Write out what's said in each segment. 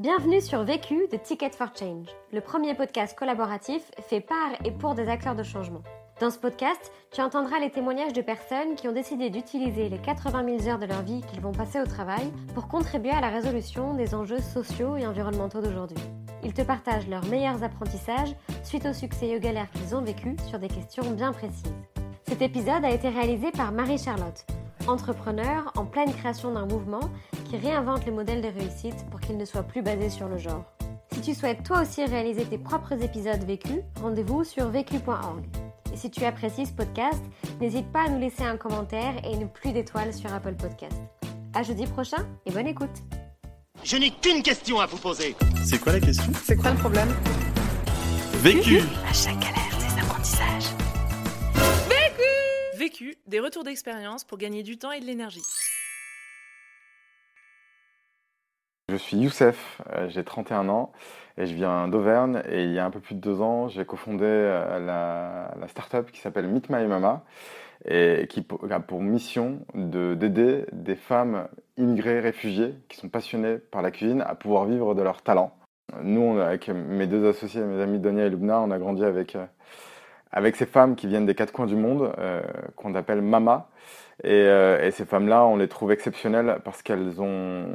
Bienvenue sur Vécu de Ticket for Change, le premier podcast collaboratif fait par et pour des acteurs de changement. Dans ce podcast, tu entendras les témoignages de personnes qui ont décidé d'utiliser les 80 000 heures de leur vie qu'ils vont passer au travail pour contribuer à la résolution des enjeux sociaux et environnementaux d'aujourd'hui. Ils te partagent leurs meilleurs apprentissages suite aux succès et aux galères qu'ils ont vécus sur des questions bien précises. Cet épisode a été réalisé par Marie-Charlotte, entrepreneur en pleine création d'un mouvement qui réinvente les modèles de réussite pour qu'ils ne soient plus basés sur le genre. Si tu souhaites toi aussi réaliser tes propres épisodes vécus, rendez-vous sur vécu.org. Et si tu apprécies ce podcast, n'hésite pas à nous laisser un commentaire et une pluie d'étoiles sur Apple Podcast. À jeudi prochain et bonne écoute. Je n'ai qu'une question à vous poser. C'est quoi la question? C'est quoi le problème? Vécu À chaque galère, des apprentissages. Vécu, des retours d'expérience pour gagner du temps et de l'énergie. Suis Youssef, euh, j'ai 31 ans et je viens d'Auvergne et il y a un peu plus de deux ans, j'ai cofondé euh, la, la start-up qui s'appelle Meet My Mama et qui a pour mission de- d'aider des femmes immigrées, réfugiées qui sont passionnées par la cuisine à pouvoir vivre de leur talent. Nous, avec mes deux associés, mes amis Donia et Lubna, on a grandi avec, euh, avec ces femmes qui viennent des quatre coins du monde, qu'on appelle Mama. Et, euh, et ces femmes-là, on les trouve exceptionnelles parce qu'elles ont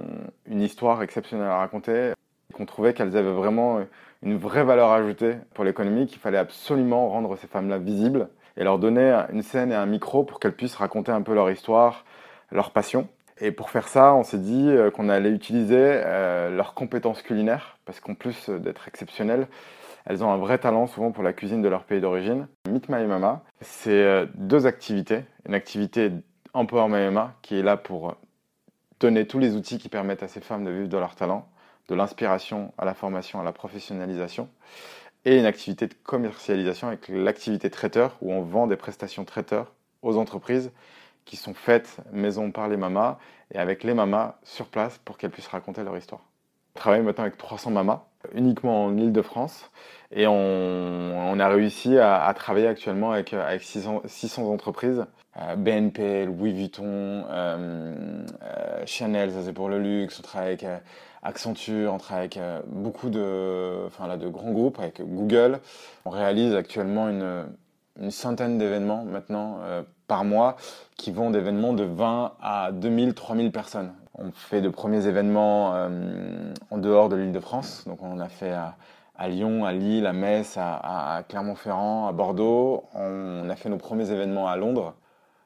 une histoire exceptionnelle à raconter, qu'on trouvait qu'elles avaient vraiment une vraie valeur ajoutée pour l'économie, qu'il fallait absolument rendre ces femmes-là visibles et leur donner une scène et un micro pour qu'elles puissent raconter un peu leur histoire, leur passion. Et pour faire ça, on s'est dit euh, qu'on allait utiliser euh, leurs compétences culinaires, parce qu'en plus d'être exceptionnelles, elles ont un vrai talent souvent pour la cuisine de leur pays d'origine. Meet My Mama, c'est euh, deux activités. Une activité Empower My Mama, qui est là pour donner tous les outils qui permettent à ces femmes de vivre de leur talent, de l'inspiration à la formation, à la professionnalisation, et une activité de commercialisation avec l'activité traiteur, où on vend des prestations traiteurs aux entreprises qui sont faites maison par les mamas et avec les mamas sur place pour qu'elles puissent raconter leur histoire. On travaille maintenant avec 300 mamas, uniquement en Ile-de-France, et on, a réussi à, travailler actuellement avec, avec 600, 600 entreprises euh, BNP, Louis Vuitton, euh, euh, Chanel, ça c'est pour le luxe. On travaille avec Accenture, on travaille avec beaucoup de, enfin, là, de grands groupes, avec Google. On réalise actuellement une, une centaine d'événements maintenant par mois qui vont d'événements de 20 à 2000, 3000 personnes. On fait de premiers événements euh, en dehors de l'île de France. Donc on en a fait à, à Lyon, à Lille, à Metz, à, Clermont-Ferrand, à Bordeaux. On, a fait nos premiers événements à Londres.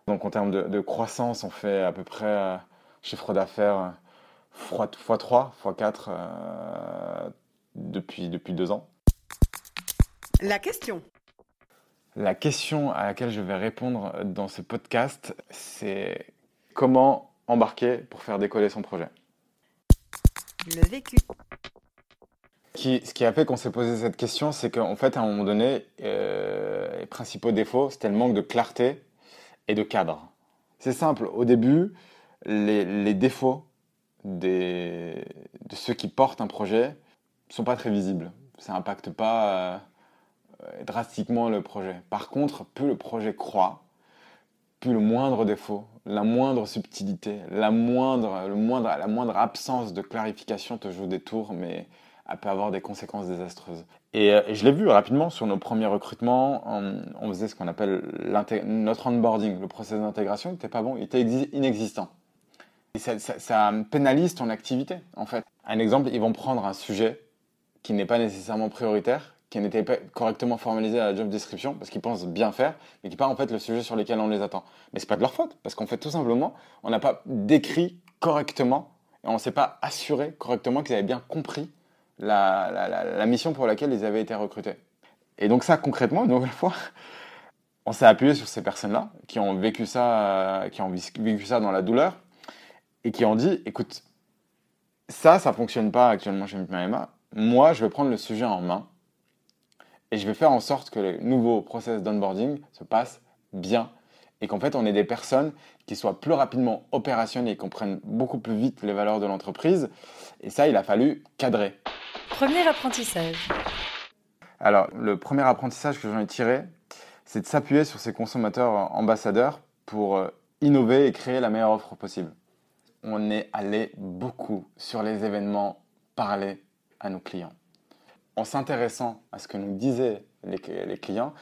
Donc en termes de, de croissance, on fait à peu près euh, chiffre d'affaires euh, fois, fois 3, fois 4 euh, depuis, depuis deux ans. La question. La question à laquelle je vais répondre dans ce podcast, c'est comment embarquer pour faire décoller son projet. Le vécu. Qui- ce qui a fait qu'on s'est posé cette question, c'est qu'en fait, à un moment donné, euh, les principaux défauts, c'était le manque de clarté et de cadre. C'est simple, au début, les, les défauts des, de ceux qui portent un projet sont pas très visibles. Ça n'impacte pas euh, drastiquement le projet. Par contre, plus le projet croît, plus le moindre défaut, la moindre subtilité, la moindre, le moindre, la moindre absence de clarification te joue des tours, mais elle peut avoir des conséquences désastreuses. Et, euh, je l'ai vu rapidement sur nos premiers recrutements, on, faisait ce qu'on appelle notre onboarding, le processus d'intégration, il n'était pas bon, il était exi- inexistant. Et ça pénalise ton activité, en fait. Un exemple, ils vont prendre un sujet qui n'est pas nécessairement prioritaire, qui n'était pas correctement formalisé à la job description, parce qu'ils pensent bien faire, mais qui pas en fait le sujet sur lequel on les attend. Mais c'est pas de leur faute, parce qu'en fait, tout simplement, on n'a pas décrit correctement, et on ne s'est pas assuré correctement qu'ils avaient bien compris la, la- mission pour laquelle ils avaient été recrutés. Et donc ça, concrètement, une nouvelle fois, on s'est appuyé sur ces personnes-là, qui ont vécu ça, qui ont vécu ça dans la douleur, et qui ont dit, écoute, ça, ça fonctionne pas actuellement chez Mitmaema. Moi, je vais prendre le sujet en main et je vais faire en sorte que les nouveaux process d'onboarding se passent bien et qu'en fait, on ait des personnes qui soient plus rapidement opérationnelles et comprennent beaucoup plus vite les valeurs de l'entreprise. Et ça, il a fallu cadrer. Premier apprentissage. Alors, le premier apprentissage que j'en ai tiré, c'est de s'appuyer sur ces consommateurs ambassadeurs pour euh, innover et créer la meilleure offre possible. On est allé beaucoup sur les événements parler à nos clients. En s'intéressant à ce que nous disaient les, clients,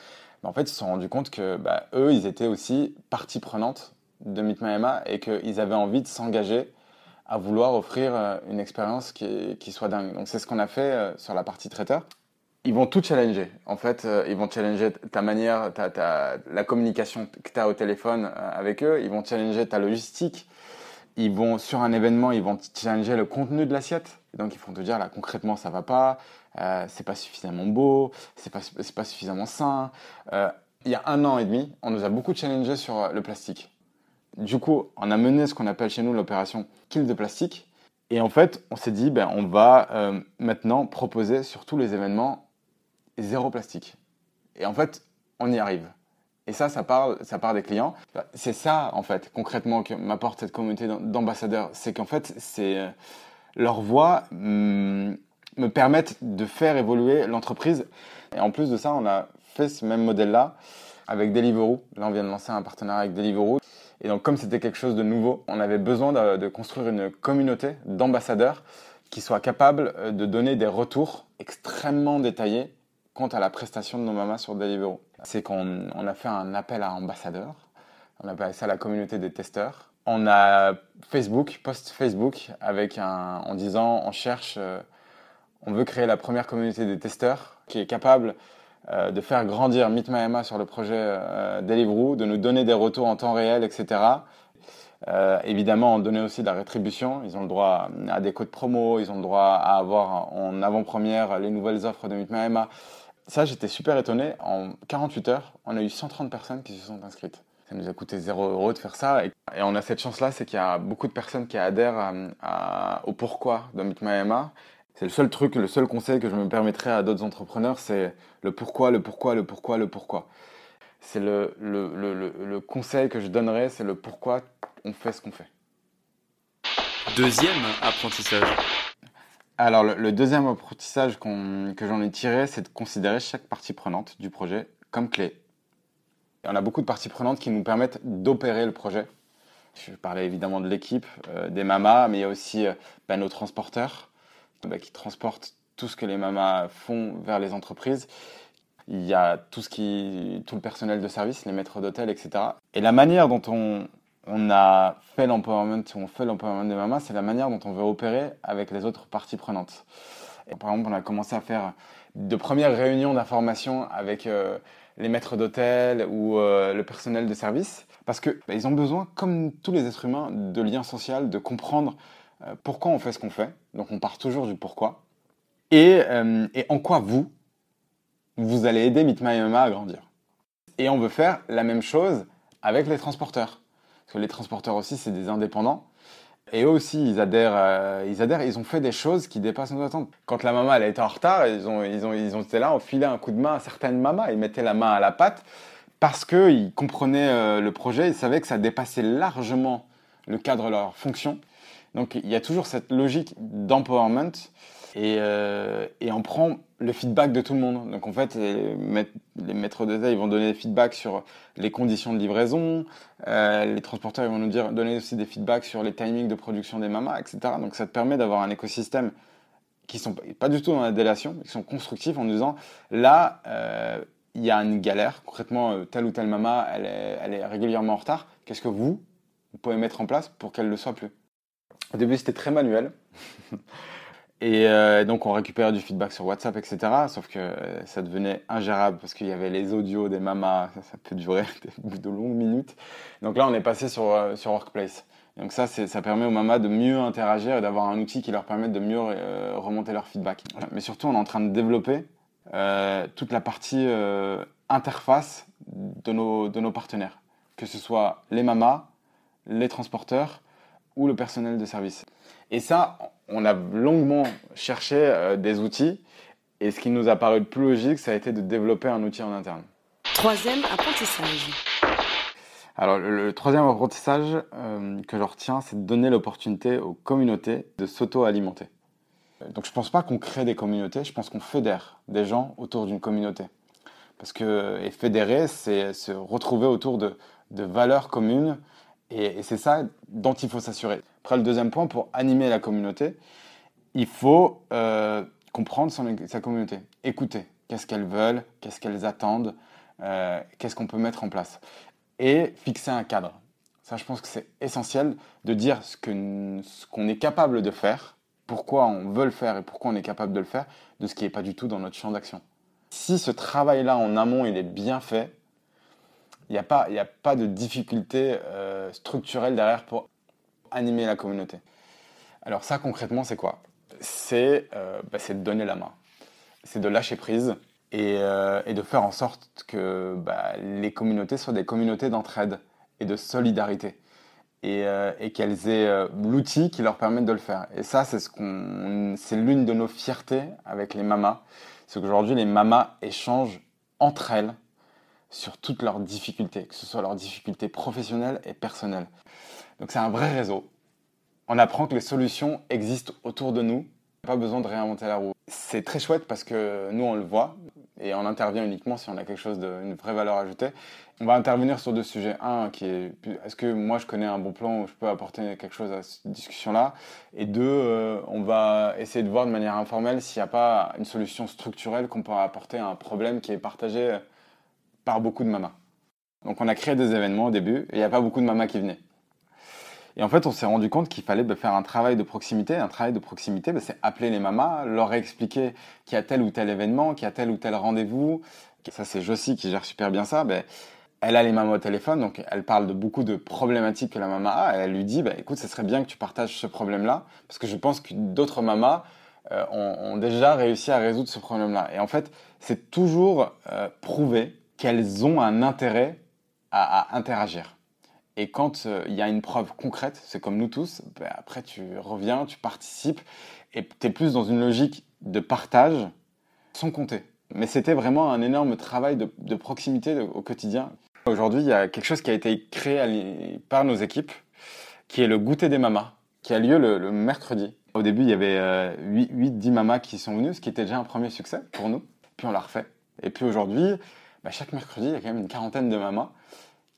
bah, en fait, ils se sont rendus compte que bah, eux, ils étaient aussi partie prenante de Meet My Emma et qu'ils avaient envie de s'engager à vouloir offrir euh, une expérience qui, qui, soit dingue. Donc c'est ce qu'on a fait euh, sur la partie traiteur. Ils vont tout challenger. En fait, euh, ils vont challenger ta manière, ta, ta, la communication que tu as au téléphone avec eux. Ils vont challenger ta logistique. Ils vont, sur un événement, ils vont challenger le contenu de l'assiette. Donc ils vont te dire, là, concrètement, ça va pas, euh, c'est pas suffisamment beau, c'est pas, pas suffisamment sain. Euh, il y a un an et demi, on nous a beaucoup challengé sur le plastique. Du coup, on a mené ce qu'on appelle chez nous l'opération Kill de plastique. Et en fait, on s'est dit, ben, on va euh, maintenant proposer sur tous les événements zéro plastique. Et en fait, on y arrive. Et ça, ça part, ça part des clients. C'est ça, en fait, concrètement, que m'apporte cette communauté d'ambassadeurs. C'est qu'en fait, c'est euh, leur voix hum, me permettent de faire évoluer l'entreprise. Et en plus de ça, on a fait ce même modèle-là avec Deliveroo. Là, on vient de lancer un partenariat avec Deliveroo. Et donc, comme c'était quelque chose de nouveau, on avait besoin de, de construire une communauté d'ambassadeurs qui soient capables euh, de donner des retours extrêmement détaillés quant à la prestation de nos mamas sur Deliveroo. C'est qu'on on a fait un appel à ambassadeurs. On appelle ça la communauté des testeurs. On a Facebook, post Facebook, avec un, en disant on cherche, euh, on veut créer la première communauté des testeurs qui est capable euh, de faire grandir Emma sur le projet euh, Deliveroo, de nous donner des retours en temps réel, etc. Évidemment, on donnait aussi de la rétribution. Ils ont le droit à des codes promo, ils ont le droit à avoir en avant-première les nouvelles offres de Emma. Ça, j'étais super étonné. En 48 heures, on a eu 130 personnes qui se sont inscrites. Ça nous a coûté 0 euros de faire ça. Et, on a cette chance-là, c'est qu'il y a beaucoup de personnes qui adhèrent au pourquoi de Meet My c'est le seul truc, le seul conseil que je me permettrais à d'autres entrepreneurs, c'est le pourquoi, le pourquoi, le pourquoi, le pourquoi. C'est le, le, le, le, conseil que je donnerais, c'est le pourquoi on fait ce qu'on fait. Deuxième apprentissage. Alors, le, deuxième apprentissage que j'en ai tiré, c'est de considérer chaque partie prenante du projet comme clé. On a beaucoup de parties prenantes qui nous permettent d'opérer le projet. Je parlais évidemment de l'équipe, euh, des mamas, mais il y a aussi euh, bah, nos transporteurs, bah, qui transportent tout ce que les mamas font vers les entreprises. Il y a tout, ce qui, tout le personnel de service, les maîtres d'hôtel, etc. Et la manière dont on, on a fait l'empowerment, on fait l'empowerment des mamas, c'est la manière dont on veut opérer avec les autres parties prenantes. Par exemple, on a commencé à faire de premières réunions d'information avec euh, les maîtres d'hôtel ou euh, le personnel de service, parce qu'ils bah, ont besoin, comme tous les êtres humains, de liens sociaux, de comprendre euh, pourquoi on fait ce qu'on fait. Donc on part toujours du pourquoi. Et, et en quoi vous, vous allez aider Meet My à grandir. Et on veut faire la même chose avec les transporteurs. Parce que les transporteurs aussi, c'est des indépendants. Et eux aussi, ils adhèrent, euh, ils adhèrent, ils ont fait des choses qui dépassent nos attentes. Quand la maman, elle été en retard, ils ont, ils ont, ils ont été là, on filait un coup de main à certaines mamas, ils mettaient la main à la pâte parce qu'ils comprenaient le projet, ils savaient que ça dépassait largement le cadre de leur fonction donc il y a toujours cette logique d'empowerment et, euh, et, on prend le feedback de tout le monde. Donc en fait, les, maîtres de ils vont donner des feedbacks sur les conditions de livraison, euh, les transporteurs ils vont nous dire, donner aussi des feedbacks sur les timings de production des mamas, etc. Donc ça te permet d'avoir un écosystème qui sont pas du tout dans la délation, qui sont constructifs en disant là, euh, il y a une galère, concrètement, telle ou telle mama, elle est, régulièrement en retard. Qu'est-ce que vous pouvez mettre en place pour qu'elle ne le soit plus? Au début, c'était très manuel. Et euh, donc, on récupérait du feedback sur WhatsApp, etc. Sauf que euh, ça devenait ingérable parce qu'il y avait les audios des mamas. Ça, peut durer de longues minutes. Donc là, on est passé sur, euh, sur Workplace. Donc ça, ça permet aux mamas de mieux interagir et d'avoir un outil qui leur permet de mieux remonter leur feedback. Mais surtout, on est en train de développer toute la partie interface de nos, de nos partenaires. Que ce soit les mamas, les transporteurs ou le personnel de service. Et ça, on a longuement cherché euh, des outils et ce qui nous a paru le plus logique, ça a été de développer un outil en interne. Troisième apprentissage. Alors le, troisième apprentissage euh, que je retiens, c'est de donner l'opportunité aux communautés de s'auto-alimenter. Donc je ne pense pas qu'on crée des communautés, je pense qu'on fédère des gens autour d'une communauté. Parce que et fédérer, c'est se retrouver autour de, de valeurs communes et, c'est ça dont il faut s'assurer. Après, le deuxième point, pour animer la communauté, il faut euh, comprendre sa communauté, écouter. Qu'est-ce qu'elles veulent, qu'est-ce qu'elles attendent, euh, qu'est-ce qu'on peut mettre en place. Et fixer un cadre. Ça, je pense que c'est essentiel de dire ce qu'on est capable de faire, pourquoi on veut le faire et pourquoi on est capable de le faire, de ce qui n'est pas du tout dans notre champ d'action. Si ce travail-là en amont, il est bien fait, il n'y a, pas- a pas de difficulté euh, structurelle derrière pour animer la communauté. Alors ça, concrètement, c'est quoi? C'est euh, bah, de donner la main. C'est de lâcher prise et, euh, de faire en sorte que bah, les communautés soient des communautés d'entraide et de solidarité. Et, euh, qu'elles aient l'outil qui leur permette de le faire. Et ça, c'est ce c'est l'une de nos fiertés avec les mamas. C'est qu'aujourd'hui, les mamas échangent entre elles sur toutes leurs difficultés, que ce soit leurs difficultés professionnelles et personnelles. Donc c'est un vrai réseau. On apprend que les solutions existent autour de nous. Pas besoin de réinventer la roue. C'est très chouette parce que nous, on le voit et on intervient uniquement si on a quelque chose de, une vraie valeur ajoutée. On va intervenir sur deux sujets. Un, est-ce que moi je connais un bon plan où je peux apporter quelque chose à cette discussion-là? Et deux, euh, on va essayer de voir de manière informelle s'il n'y a pas une solution structurelle qu'on peut apporter à un problème qui est partagé par beaucoup de mamas. Donc on a créé des événements au début et il n'y a pas beaucoup de mamas qui venaient. Et en fait, on s'est rendu compte qu'il fallait bah, faire un travail de proximité. Un travail de proximité, bah, c'est appeler les mamas, leur expliquer qu'il y a tel ou tel événement, qu'il y a tel ou tel rendez-vous. Ça, c'est Josie qui gère super bien ça. Bah, elle a les mamas au téléphone, donc elle parle de beaucoup de problématiques que la maman a. Et elle lui dit, écoute, ce serait bien que tu partages ce problème-là, parce que je pense que d'autres mamas euh, ont, ont, déjà réussi à résoudre ce problème-là. Et en fait, c'est toujours euh, prouvé qu'elles ont un intérêt à, interagir. Et quand euh, il y a une preuve concrète, c'est comme nous tous, ben après tu reviens, tu participes, et tu es plus dans une logique de partage sans compter. Mais c'était vraiment un énorme travail de, proximité au quotidien. Aujourd'hui, il y a quelque chose qui a été créé par nos équipes, qui est le goûter des mamas, qui a lieu le, le mercredi. Au début, il y avait euh, 8-10 mamas qui sont venues, ce qui était déjà un premier succès pour nous. Puis on l'a refait. Et puis aujourd'hui, ben chaque mercredi, il y a quand même une quarantaine de mamas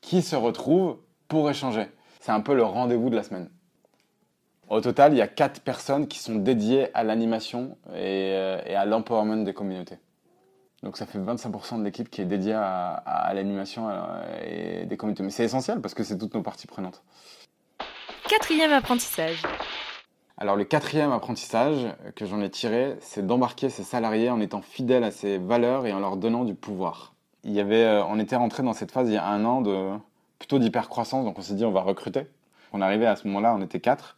qui se retrouvent pour échanger. C'est un peu le rendez-vous de la semaine. Au total, il y a quatre personnes qui sont dédiées à l'animation et, euh, et, à l'empowerment des communautés. Donc ça fait 25% de l'équipe qui est dédiée à, à, à l'animation et des communautés. Mais c'est essentiel parce que c'est toutes nos parties prenantes. Quatrième apprentissage. Alors le quatrième apprentissage que j'en ai tiré, c'est d'embarquer ses salariés en étant fidèles à ses valeurs et en leur donnant du pouvoir. Il y avait, euh, on était rentré dans cette phase il y a un an de plutôt d'hypercroissance, donc on s'est dit on va recruter. On arrivait à ce moment-là, on était quatre,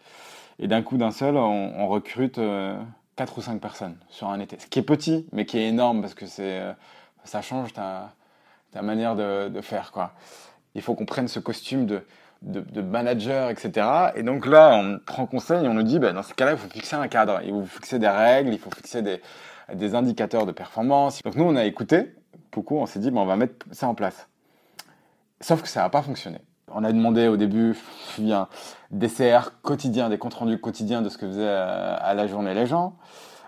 et d'un coup d'un seul, on, recrute euh, quatre ou cinq personnes sur un été. Ce qui est petit, mais qui est énorme parce que c'est, euh, ça change ta, ta manière de, faire quoi. Il faut qu'on prenne ce costume de, de, manager, etc. Et donc là, on prend conseil et on nous dit, bah, dans ce cas-là, il faut fixer un cadre, il faut fixer des règles, il faut fixer des, des indicateurs de performance. Donc nous, on a écouté on s'est dit, bah, on va mettre ça en place. Sauf que ça n'a pas fonctionné. On a demandé au début un DCR quotidien, des comptes rendus quotidiens de ce que faisaient à la journée les gens.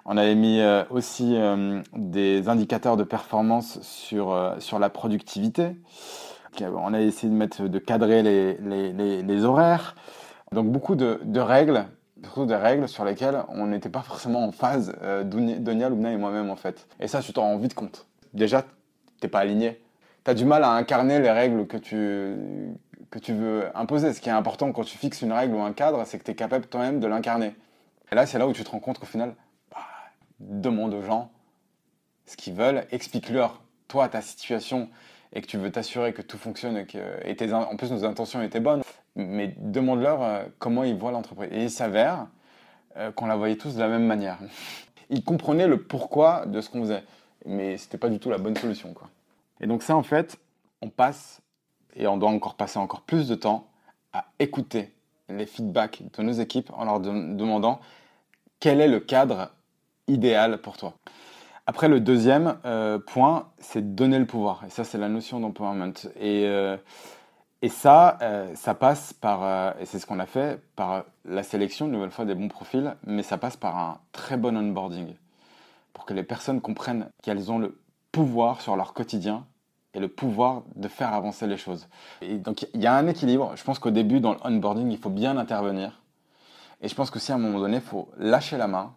On avait mis aussi des indicateurs de performance sur, sur la productivité. On a essayé de mettre, de cadrer les, les, les, horaires. Donc beaucoup de, de, règles, surtout des règles sur lesquelles on n'était pas forcément en phase, euh, Donia, Lubna et moi-même en fait. Et ça, tu t'en rends vite compte. Déjà, t'es pas aligné tu as du mal à incarner les règles que tu, que tu veux imposer. Ce qui est important quand tu fixes une règle ou un cadre, c'est que tu es capable toi-même de l'incarner. Et là, c'est là où tu te rends compte qu'au final, bah, demande aux gens ce qu'ils veulent, explique-leur, toi, ta situation, et que tu veux t'assurer que tout fonctionne, et que en plus nos intentions étaient bonnes, mais demande-leur euh, comment ils voient l'entreprise. Et il s'avère euh, qu'on la voyait tous de la même manière. Ils comprenaient le pourquoi de ce qu'on faisait, mais c'était pas du tout la bonne solution. Quoi. Et donc ça, en fait, on passe, et on doit encore passer encore plus de temps, à écouter les feedbacks de nos équipes en leur de demandant quel est le cadre idéal pour toi. Après, le deuxième euh, point, c'est donner le pouvoir. Et ça, c'est la notion d'empowerment. Et, euh, et ça, euh, ça passe par, et c'est ce qu'on a fait, par la sélection, une nouvelle fois, des bons profils, mais ça passe par un très bon onboarding. Pour que les personnes comprennent qu'elles ont le pouvoir sur leur quotidien et le pouvoir de faire avancer les choses. Et donc il y a un équilibre. Je pense qu'au début, dans le onboarding, il faut bien intervenir. Et je pense que si à un moment donné, il faut lâcher la main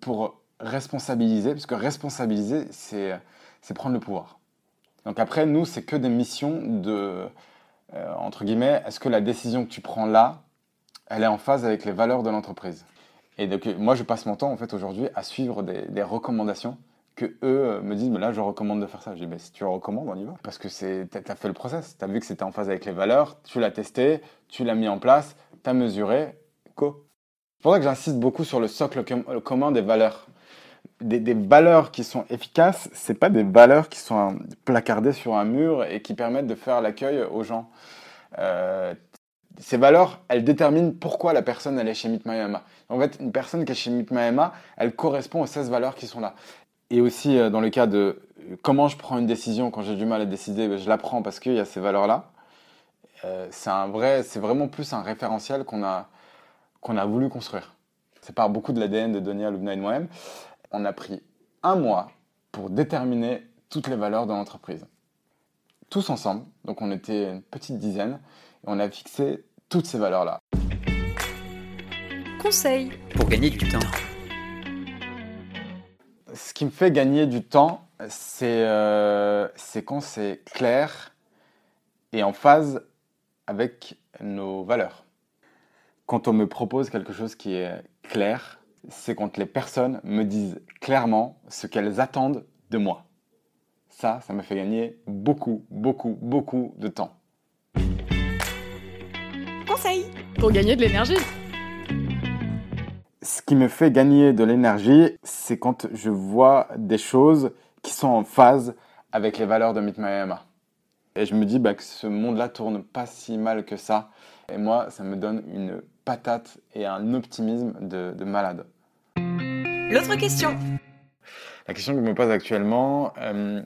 pour responsabiliser, parce que responsabiliser, c'est c'est prendre le pouvoir. Donc après, nous, c'est que des missions de, euh, entre guillemets, est-ce que la décision que tu prends là, elle est en phase avec les valeurs de l'entreprise? Et donc, moi, je passe mon temps, en fait, aujourd'hui, à suivre des, recommandations que eux euh, me disent, mais là, je recommande de faire ça. Je dis, mais si tu recommandes, on y va. Parce que tu as fait le process, tu as vu que c'était en phase avec les valeurs, tu l'as testé, tu l'as mis en place, tu as mesuré, co. C'est pour ça que j'insiste beaucoup sur le socle commun des valeurs. Des, valeurs qui sont efficaces, c'est pas des valeurs qui sont placardées sur un mur et qui permettent de faire l'accueil aux gens. Euh, ces valeurs, elles déterminent pourquoi la personne elle est chez Meet My En fait, une personne qui est chez Meet My elle correspond aux 16 valeurs qui sont là. Et aussi, euh, dans le cas de comment je prends une décision quand j'ai du mal à décider, ben, je la prends parce qu'il y a ces valeurs-là. Euh, c'est vrai, vraiment plus un référentiel qu'on a, qu'on a voulu construire. C'est par beaucoup de l'ADN de Donia Lubna et moi-même. On a pris un mois pour déterminer toutes les valeurs de l'entreprise. Tous ensemble, donc on était une petite dizaine, on a fixé toutes ces valeurs-là. Conseil pour gagner du temps. Ce qui me fait gagner du temps, c'est euh, quand c'est clair et en phase avec nos valeurs. Quand on me propose quelque chose qui est clair, c'est quand les personnes me disent clairement ce qu'elles attendent de moi. Ça, ça me fait gagner beaucoup, beaucoup, beaucoup de temps. Pour gagner de l'énergie. Ce qui me fait gagner de l'énergie, c'est quand je vois des choses qui sont en phase avec les valeurs de Meet My Et je me dis bah, que ce monde-là tourne pas si mal que ça. Et moi, ça me donne une patate et un optimisme de, de malade. L'autre question. La question que je me pose actuellement, euh,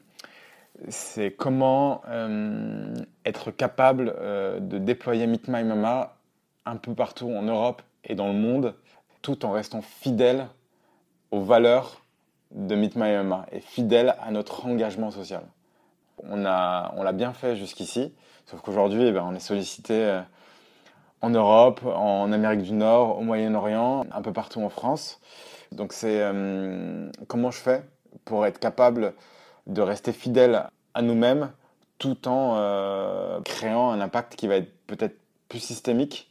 c'est comment euh, être capable euh, de déployer Meet My Mama un peu partout en Europe et dans le monde, tout en restant fidèle aux valeurs de Meet My Mama et fidèle à notre engagement social. On l'a on bien fait jusqu'ici, sauf qu'aujourd'hui, eh ben, on est sollicité euh, en Europe, en Amérique du Nord, au Moyen-Orient, un peu partout en France. Donc c'est comment je fais pour être capable de rester fidèle à nous-mêmes tout en euh, créant un impact qui va être peut-être plus systémique,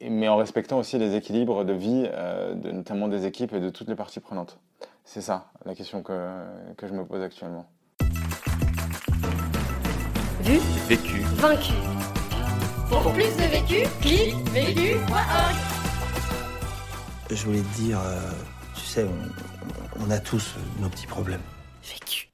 mais en respectant aussi les équilibres de vie, euh, de, notamment des équipes et de toutes les parties prenantes. C'est ça la question que, que je me pose actuellement. Vu, vécu, vaincu. Pour plus de vécu, clique vécu.org. Je voulais te dire, euh, tu sais, on, on a tous nos petits problèmes. Vécu.